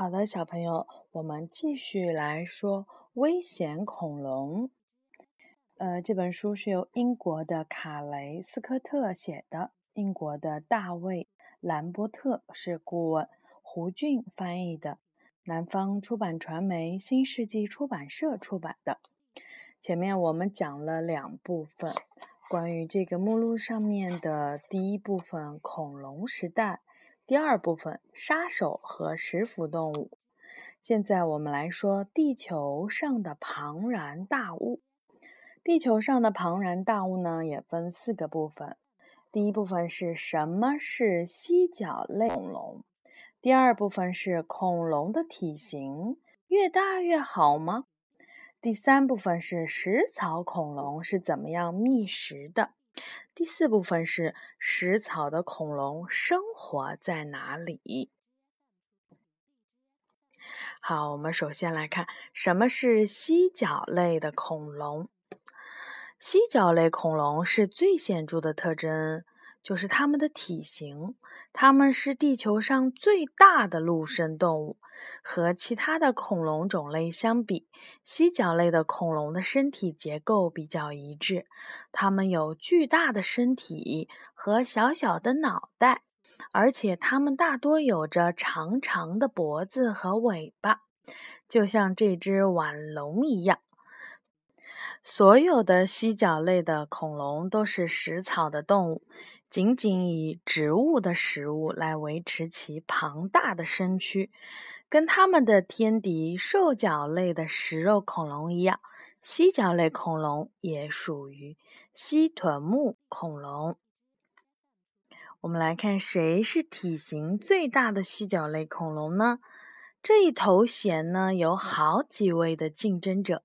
好的，小朋友，我们继续来说危险恐龙。呃，这本书是由英国的卡雷斯科特写的，英国的大卫兰波特是顾问，胡俊翻译的，南方出版传媒新世纪出版社出版的。前面我们讲了两部分，关于这个目录上面的第一部分恐龙时代，第二部分杀手和食腐动物。现在我们来说地球上的庞然大物。地球上的庞然大物呢，也分四个部分。第一部分是什么是犀角类恐龙？第二部分是恐龙的体型越大越好吗？第三部分是食草恐龙是怎么样觅食的？第四部分是食草的恐龙生活在哪里？好，我们首先来看什么是犀角类的恐龙。犀角类恐龙是最显著的特征，就是它们的体型。它们是地球上最大的陆生动物。和其他的恐龙种类相比，犀角类的恐龙的身体结构比较一致。它们有巨大的身体和小小的脑袋，而且它们大多有着长长的脖子和尾巴，就像这只腕龙一样。所有的犀角类的恐龙都是食草的动物，仅仅以植物的食物来维持其庞大的身躯。跟它们的天敌兽脚类的食肉恐龙一样，犀角类恐龙也属于蜥臀目恐龙。我们来看，谁是体型最大的犀角类恐龙呢？这一头衔呢，有好几位的竞争者。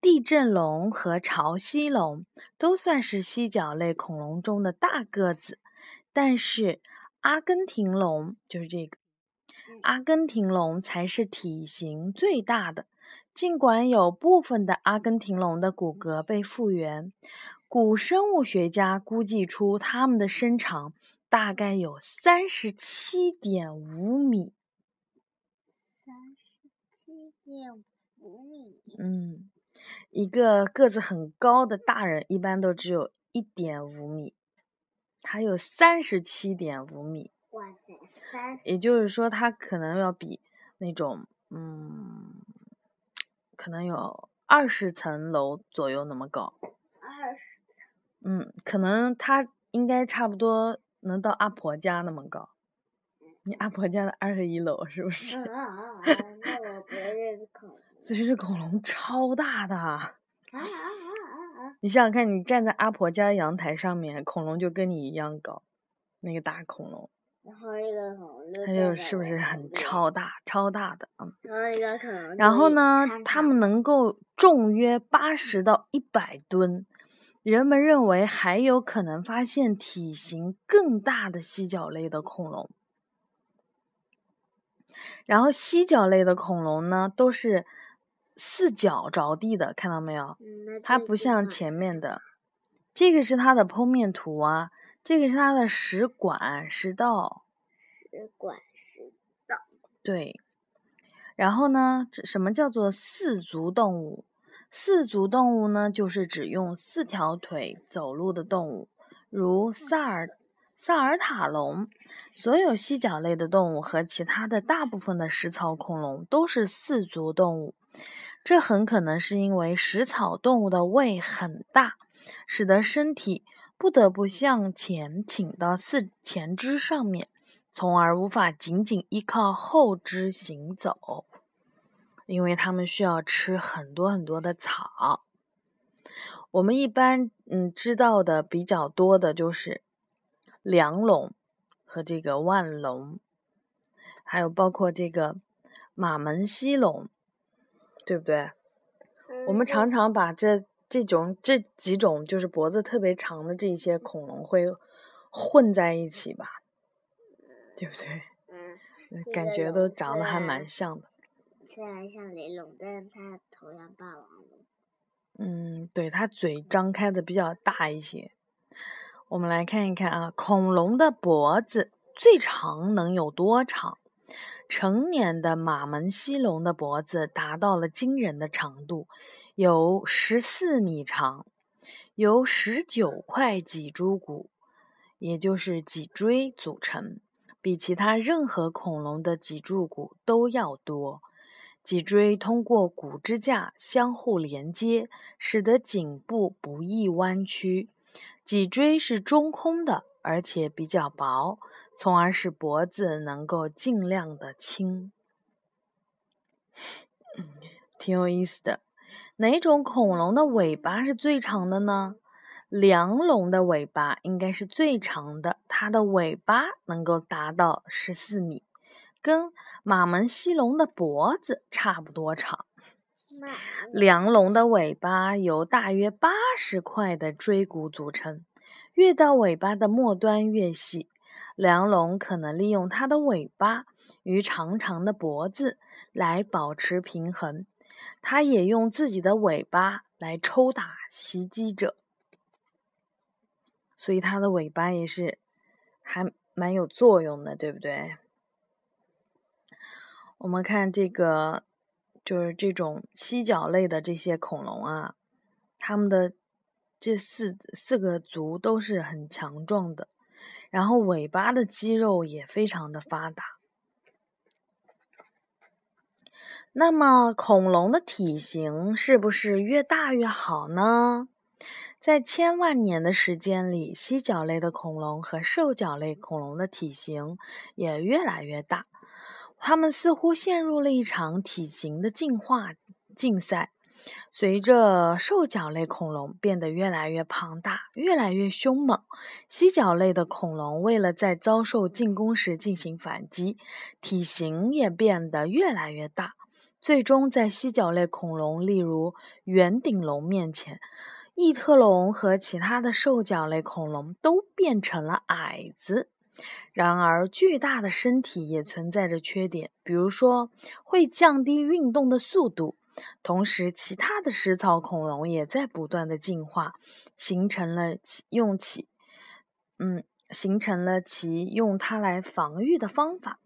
地震龙和潮汐龙都算是犀角类恐龙中的大个子，但是阿根廷龙就是这个，阿根廷龙才是体型最大的。尽管有部分的阿根廷龙的骨骼被复原，古生物学家估计出它们的身长大概有三十七点五米。三十七点五米。嗯。一个个子很高的大人一般都只有一点五米，他有三十七点五米。哇塞，三十！也就是说，他可能要比那种，嗯，可能有二十层楼左右那么高。二十。嗯，可能他应该差不多能到阿婆家那么高。你阿婆家的二十一楼是不是？啊啊啊！那我不认。所以这恐龙超大的。啊啊啊啊！你想想看，你站在阿婆家阳台上面，恐龙就跟你一样高，那个大恐龙。然后一个恐龙它就是不是很超大、超大的啊？然后一个恐龙。然后呢，它们能够重约八十到一百吨。人们认为还有可能发现体型更大的犀角类的恐龙。然后犀角类的恐龙呢，都是四脚着地的，看到没有？它不像前面的，这个是它的剖面图啊，这个是它的食管、食道。食管、食道。对。然后呢，什么叫做四足动物？四足动物呢，就是指用四条腿走路的动物，如萨尔。萨尔塔龙，所有犀角类的动物和其他的大部分的食草恐龙都是四足动物。这很可能是因为食草动物的胃很大，使得身体不得不向前倾到四前肢上面，从而无法仅仅依靠后肢行走，因为它们需要吃很多很多的草。我们一般嗯知道的比较多的就是。梁龙和这个万龙，还有包括这个马门溪龙，对不对？我们常常把这这种这几种就是脖子特别长的这些恐龙会混在一起吧？对不对？嗯，感觉都长得还蛮像的。虽然像雷龙，但是它头像霸王龙。嗯，对，它嘴张开的比较大一些。我们来看一看啊，恐龙的脖子最长能有多长？成年的马门溪龙的脖子达到了惊人的长度，有十四米长，由十九块脊柱骨，也就是脊椎组成，比其他任何恐龙的脊柱骨都要多。脊椎通过骨支架相互连接，使得颈部不易弯曲。脊椎是中空的，而且比较薄，从而使脖子能够尽量的轻。挺有意思的。哪种恐龙的尾巴是最长的呢？梁龙的尾巴应该是最长的，它的尾巴能够达到十四米。跟马门溪龙的脖子差不多长。梁龙的尾巴由大约八十块的椎骨组成，越到尾巴的末端越细。梁龙可能利用它的尾巴与长长的脖子来保持平衡，它也用自己的尾巴来抽打袭击者，所以它的尾巴也是还蛮有作用的，对不对？我们看这个，就是这种犀角类的这些恐龙啊，它们的这四四个足都是很强壮的，然后尾巴的肌肉也非常的发达。那么，恐龙的体型是不是越大越好呢？在千万年的时间里，犀角类的恐龙和兽脚类恐龙的体型也越来越大。它们似乎陷入了一场体型的进化竞赛。随着兽脚类恐龙变得越来越庞大、越来越凶猛，犀角类的恐龙为了在遭受进攻时进行反击，体型也变得越来越大。最终，在犀角类恐龙，例如圆顶龙面前，异特龙和其他的兽脚类恐龙都变成了矮子。然而，巨大的身体也存在着缺点，比如说会降低运动的速度。同时，其他的食草恐龙也在不断的进化，形成了用其嗯，形成了其用它来防御的方法。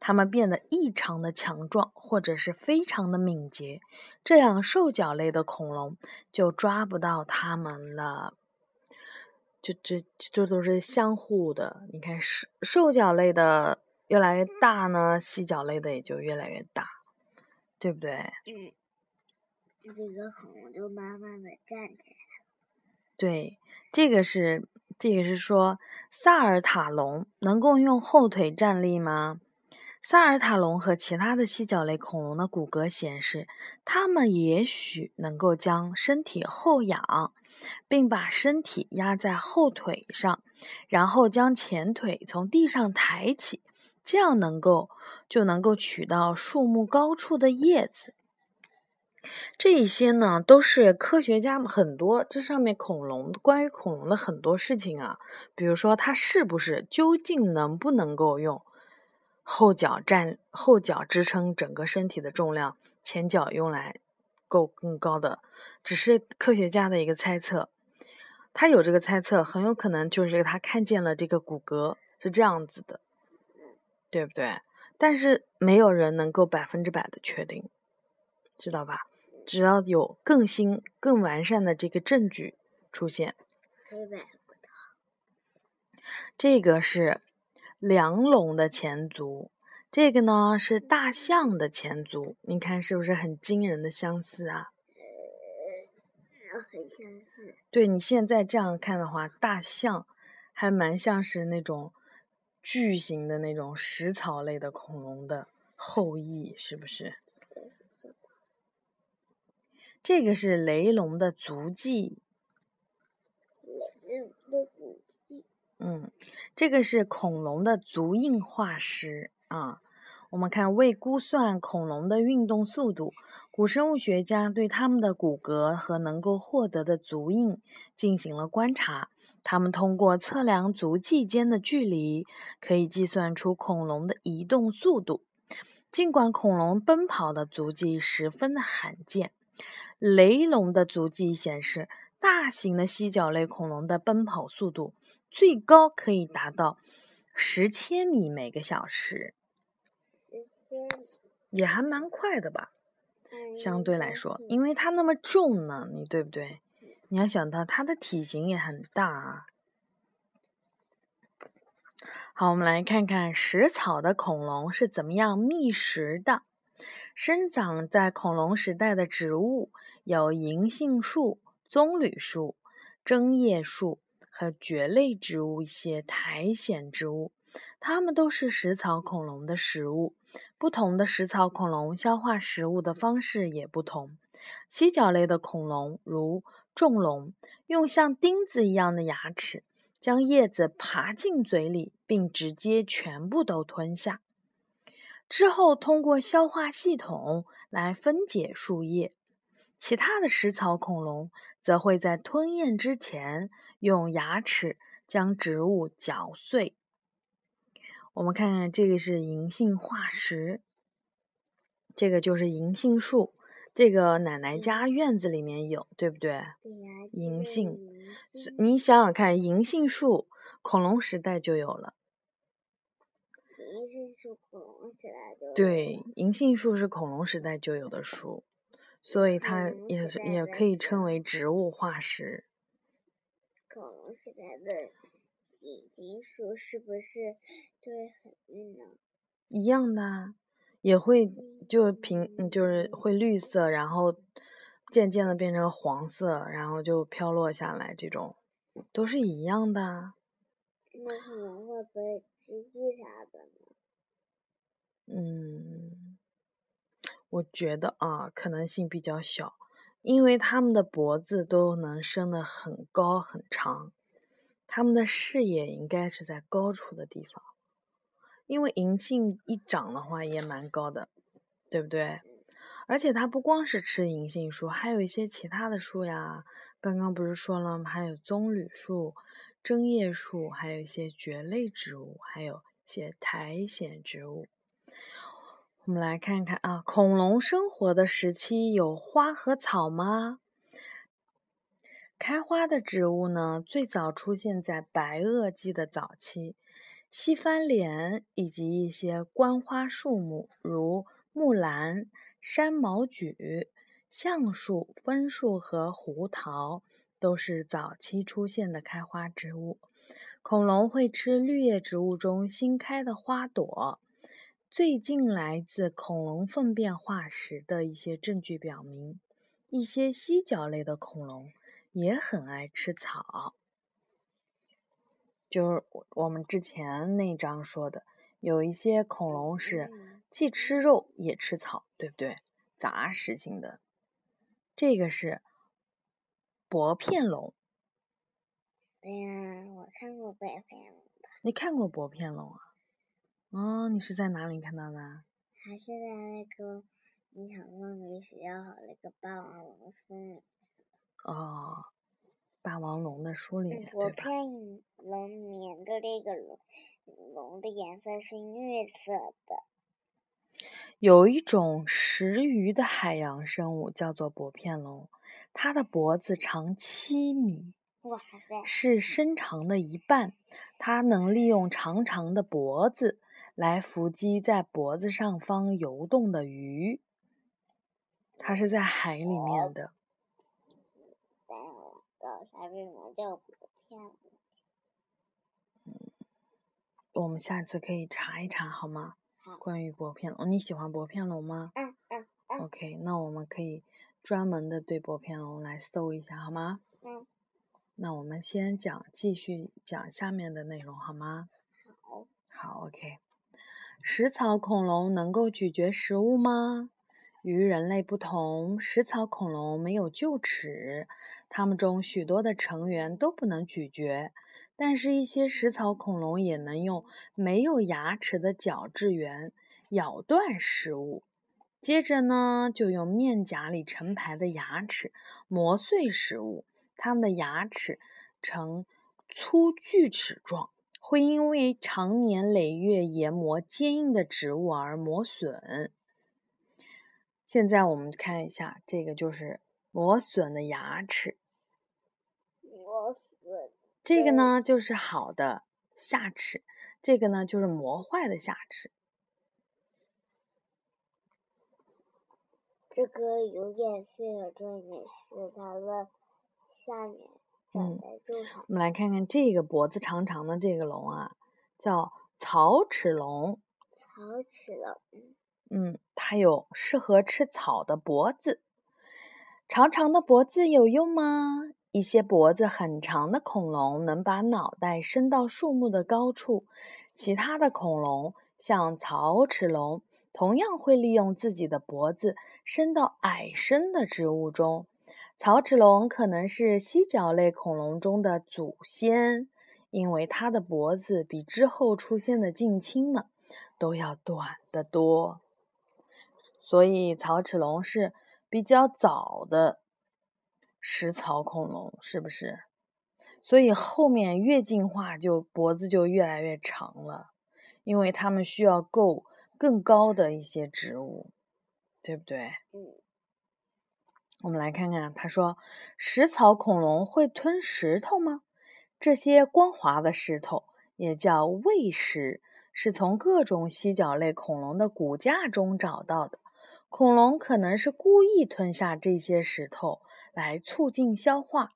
它们变得异常的强壮，或者是非常的敏捷，这样兽脚类的恐龙就抓不到它们了。就这这都是相互的，你看兽兽脚类的越来越大呢，犀角类的也就越来越大，对不对？嗯，这个恐龙就慢慢的站起来。对，这个是这个是说萨尔塔龙能够用后腿站立吗？萨尔塔龙和其他的犀角类恐龙的骨骼显示，它们也许能够将身体后仰。并把身体压在后腿上，然后将前腿从地上抬起，这样能够就能够取到树木高处的叶子。这一些呢，都是科学家们很多这上面恐龙关于恐龙的很多事情啊，比如说它是不是究竟能不能够用后脚站后脚支撑整个身体的重量，前脚用来。够更高的，只是科学家的一个猜测。他有这个猜测，很有可能就是他看见了这个骨骼是这样子的，对不对？但是没有人能够百分之百的确定，知道吧？只要有更新、更完善的这个证据出现。这个是梁龙的前足。这个呢是大象的前足，你看是不是很惊人的相似啊？很相似。对你现在这样看的话，大象还蛮像是那种巨型的那种食草类的恐龙的后裔，是不是？这个是雷龙的足迹。雷龙的足迹。嗯，这个是恐龙的足印化石。啊，我们看为估算恐龙的运动速度，古生物学家对它们的骨骼和能够获得的足印进行了观察。他们通过测量足迹间的距离，可以计算出恐龙的移动速度。尽管恐龙奔跑的足迹十分的罕见，雷龙的足迹显示，大型的犀角类恐龙的奔跑速度最高可以达到十千米每个小时。也还蛮快的吧，嗯相对来说，因为它那么重呢，你对不对？你要想到它的体型也很大啊。好，我们来看看食草的恐龙是怎么样觅食的。生长在恐龙时代的植物有银杏树、棕榈树、针叶树和蕨类植物一些苔藓植物，它们都是食草恐龙的食物。不同的食草恐龙消化食物的方式也不同。犀角类的恐龙，如重龙，用像钉子一样的牙齿将叶子爬进嘴里，并直接全部都吞下。之后通过消化系统来分解树叶。其他的食草恐龙则会在吞咽之前用牙齿将植物嚼碎。我们看看这个是银杏化石，这个就是银杏树，这个奶奶家院子里面有，对不对？银杏你想想看，银杏树恐龙时代就有了。银杏树恐龙时代就有对，银杏树是恐龙时代就有的树，所以它也是也可以称为植物化石。恐龙时代的银杏树是不是就会很绿呢？一样的啊，也会就平嗯就是会绿色，然后渐渐的变成黄色，然后就飘落下来，这种都是一样的啊。那可能会不会吃地啥的呢？嗯，我觉得啊，可能性比较小，因为它们的脖子都能伸得很高很长，它们的视野应该是在高处的地方。因为银杏一长的话也蛮高的，对不对？而且它不光是吃银杏树，还有一些其他的树呀。刚刚不是说了吗？还有棕榈树、针叶树，还有一些蕨类植物，还有一些苔藓植物。我们来看看啊，恐龙生活的时期有花和草吗？开花的植物呢，最早出现在白垩纪的早期，西番莲以及一些观花树木，如木兰、山毛榉、橡树、枫树和胡桃，都是早期出现的开花植物。恐龙会吃绿叶植物中新开的花朵。最近来自恐龙粪便化石的一些证据表明，一些犀角类的恐龙也很爱吃草。就是我我们之前那章说的，有一些恐龙是嗯既吃肉也吃草，对不对？杂食性的。这个是薄片龙，对呀，我看过薄片龙的，你看过薄片龙啊？哦，你是在哪里看到的啊？还是在那个你想说没学校好那个霸王龙书里。哦，霸王龙的书里面，薄？片龙里面的那个龙龙的颜色是绿色的，有一种食鱼的海洋生物叫做薄片龙，它的脖子长七米，哇塞！是身长的一半。它能利用长长的脖子来伏击在脖子上方游动的鱼。它是在海里面的。叫薄片龙。我们下次可以查一查，好吗？好关于薄片龙，你喜欢薄片龙吗嗯嗯嗯？OK，那我们可以专门的对薄片龙来搜一下，好吗？嗯，那我们先讲，继续讲下面的内容，好吗？好。好，OK。食草恐龙能够咀嚼食物吗？与人类不同，食草恐龙没有臼齿，它们中许多的成员都不能咀嚼，但是，一些食草恐龙也能用没有牙齿的角质源咬断食物，接着呢，就用面颊里成排的牙齿磨碎食物。它们的牙齿呈粗锯齿状，会因为常年累月研磨坚硬的植物而磨损。现在我们看一下，这个就是磨损的牙齿。磨损这个呢就是好的下齿，这个呢就是磨坏的下齿。这个有点碎的重点是它的下面长在树上。我们来看看这个脖子长长的这个龙啊，叫草齿龙。草齿龙。嗯，它有适合吃草的脖子。长长的脖子有用吗？一些脖子很长的恐龙能把脑袋伸到树木的高处，其他的恐龙，像草齿龙，同样会利用自己的脖子伸到矮身的植物中。草齿龙可能是犀角类恐龙中的祖先，因为它的脖子比之后出现的近亲们都要短得多，所以草齿龙是比较早的。食草恐龙是不是？所以后面越进化，就脖子就越来越长了，因为它们需要够更高的一些植物，对不对？嗯。我们来看看，他说食草恐龙会吞石头吗？这些光滑的石头也叫胃石，是从各种犀角类恐龙的骨架中找到的。恐龙可能是故意吞下这些石头。来促进消化，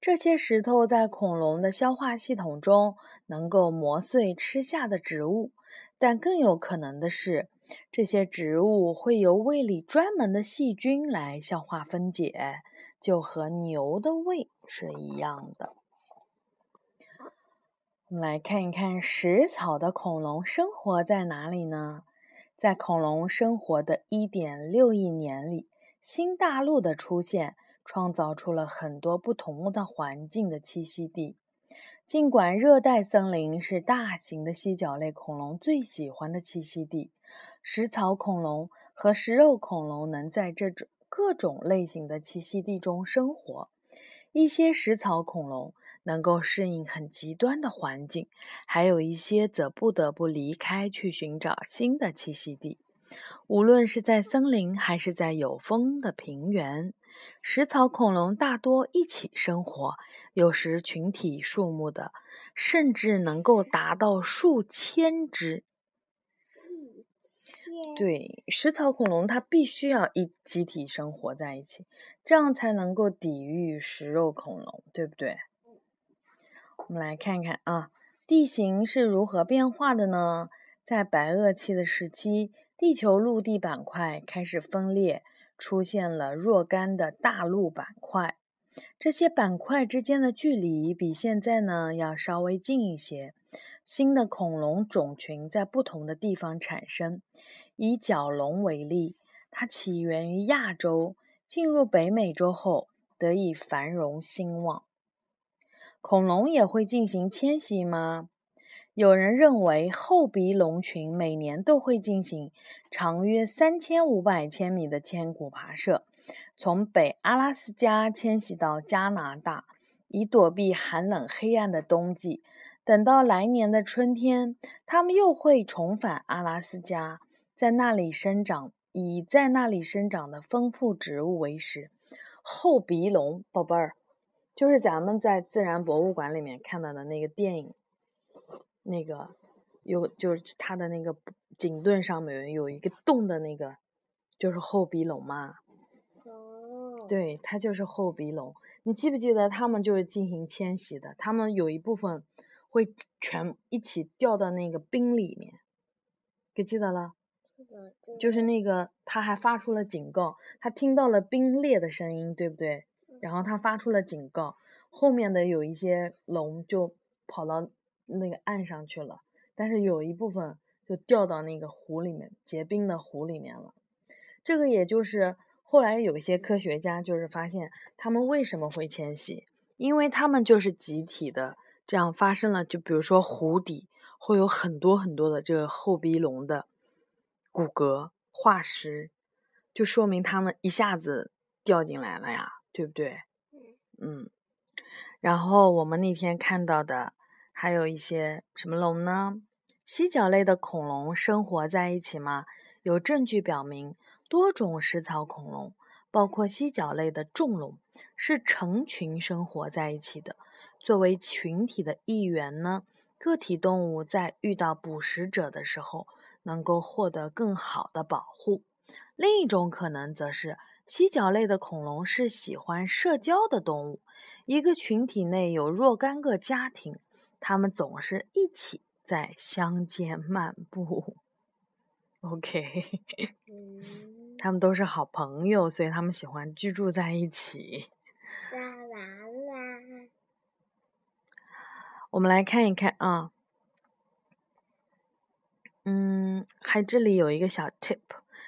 这些石头在恐龙的消化系统中能够磨碎吃下的植物，但更有可能的是，这些植物会由胃里专门的细菌来消化分解，就和牛的胃是一样的。我们来看一看食草的恐龙生活在哪里呢？在恐龙生活的一点六亿年里，新大陆的出现。创造出了很多不同的环境的栖息地。尽管热带森林是大型的犀角类恐龙最喜欢的栖息地，食草恐龙和食肉恐龙能在这种各种类型的栖息地中生活。一些食草恐龙能够适应很极端的环境，还有一些则不得不离开去寻找新的栖息地。无论是在森林还是在有风的平原。食草恐龙大多一起生活，有时群体数目的甚至能够达到数千只。对，食草恐龙它必须要一集体生活在一起，这样才能够抵御食肉恐龙，对不对？我们来看看啊，地形是如何变化的呢？在白垩期的时期，地球陆地板块开始分裂。出现了若干的大陆板块，这些板块之间的距离比现在呢要稍微近一些。新的恐龙种群在不同的地方产生。以角龙为例，它起源于亚洲，进入北美洲后得以繁荣兴旺。恐龙也会进行迁徙吗？有人认为，厚鼻龙群每年都会进行长约三千五百千米的千古跋涉，从北阿拉斯加迁徙到加拿大，以躲避寒冷黑暗的冬季。等到来年的春天，它们又会重返阿拉斯加，在那里生长，以在那里生长的丰富植物为食。厚鼻龙，宝贝儿，就是咱们在自然博物馆里面看到的那个电影。那个有就是它的那个颈盾上面有一个洞的那个，就是后鼻龙嘛。哦。对，它就是后鼻龙。你记不记得他们就是进行迁徙的？他们有一部分会全一起掉到那个冰里面，给记得了？就是那个，它还发出了警告，它听到了冰裂的声音，对不对？然后它发出了警告，后面的有一些龙就跑到。那个岸上去了，但是有一部分就掉到那个湖里面，结冰的湖里面了。这个也就是后来有一些科学家就是发现，他们为什么会迁徙？因为他们就是集体的这样发生了。就比如说湖底会有很多很多的这个厚鼻龙的骨骼化石，就说明他们一下子掉进来了呀，对不对？嗯。然后我们那天看到的。还有一些什么龙呢？犀角类的恐龙生活在一起吗？有证据表明，多种食草恐龙，包括犀角类的重龙，是成群生活在一起的。作为群体的一员呢，个体动物在遇到捕食者的时候，能够获得更好的保护。另一种可能则是，犀角类的恐龙是喜欢社交的动物，一个群体内有若干个家庭，它们总是一起在乡间漫步。OK，他们都是好朋友，所以他们喜欢居住在一起。啦啦啦！我们来看一看啊，嗯，还这里有一个小 tip。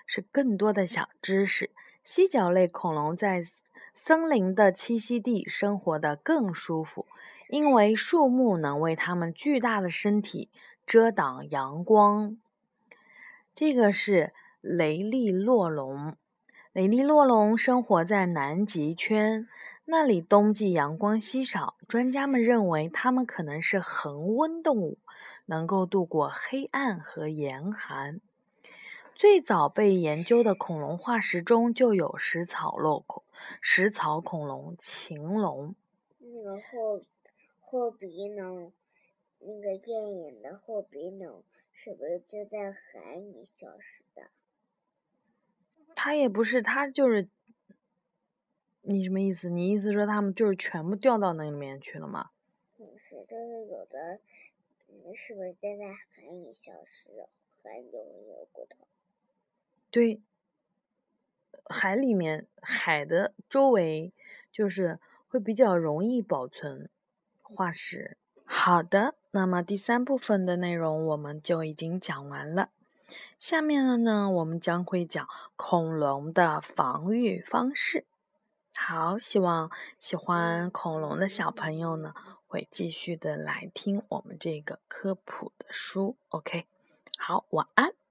是更多的小知识。犀角类恐龙在森林的栖息地生活的更舒服，因为树木能为它们巨大的身体遮挡阳光。这个是雷利洛龙。雷利洛龙生活在南极圈，那里冬季阳光稀少。专家们认为它们可能是恒温动物，能够度过黑暗和严寒。最早被研究的恐龙化石中就有食草龙恐食草恐龙禽龙。那个霍霍鼻龙，那个电影的霍鼻龙是不是就在海里消失的？它也不是，它就是你什么意思？你意思说他们就是全部掉到那里面去了吗？不是，就是有的，是不是在在海里消失了？海里有没有骨头？对，海里面海的周围就是会比较容易保存化石。好的，那么第三部分的内容我们就已经讲完了。下面的呢，我们将会讲恐龙的防御方式。好，希望喜欢恐龙的小朋友呢，会继续的来听我们这个科普的书。OK，好，晚安。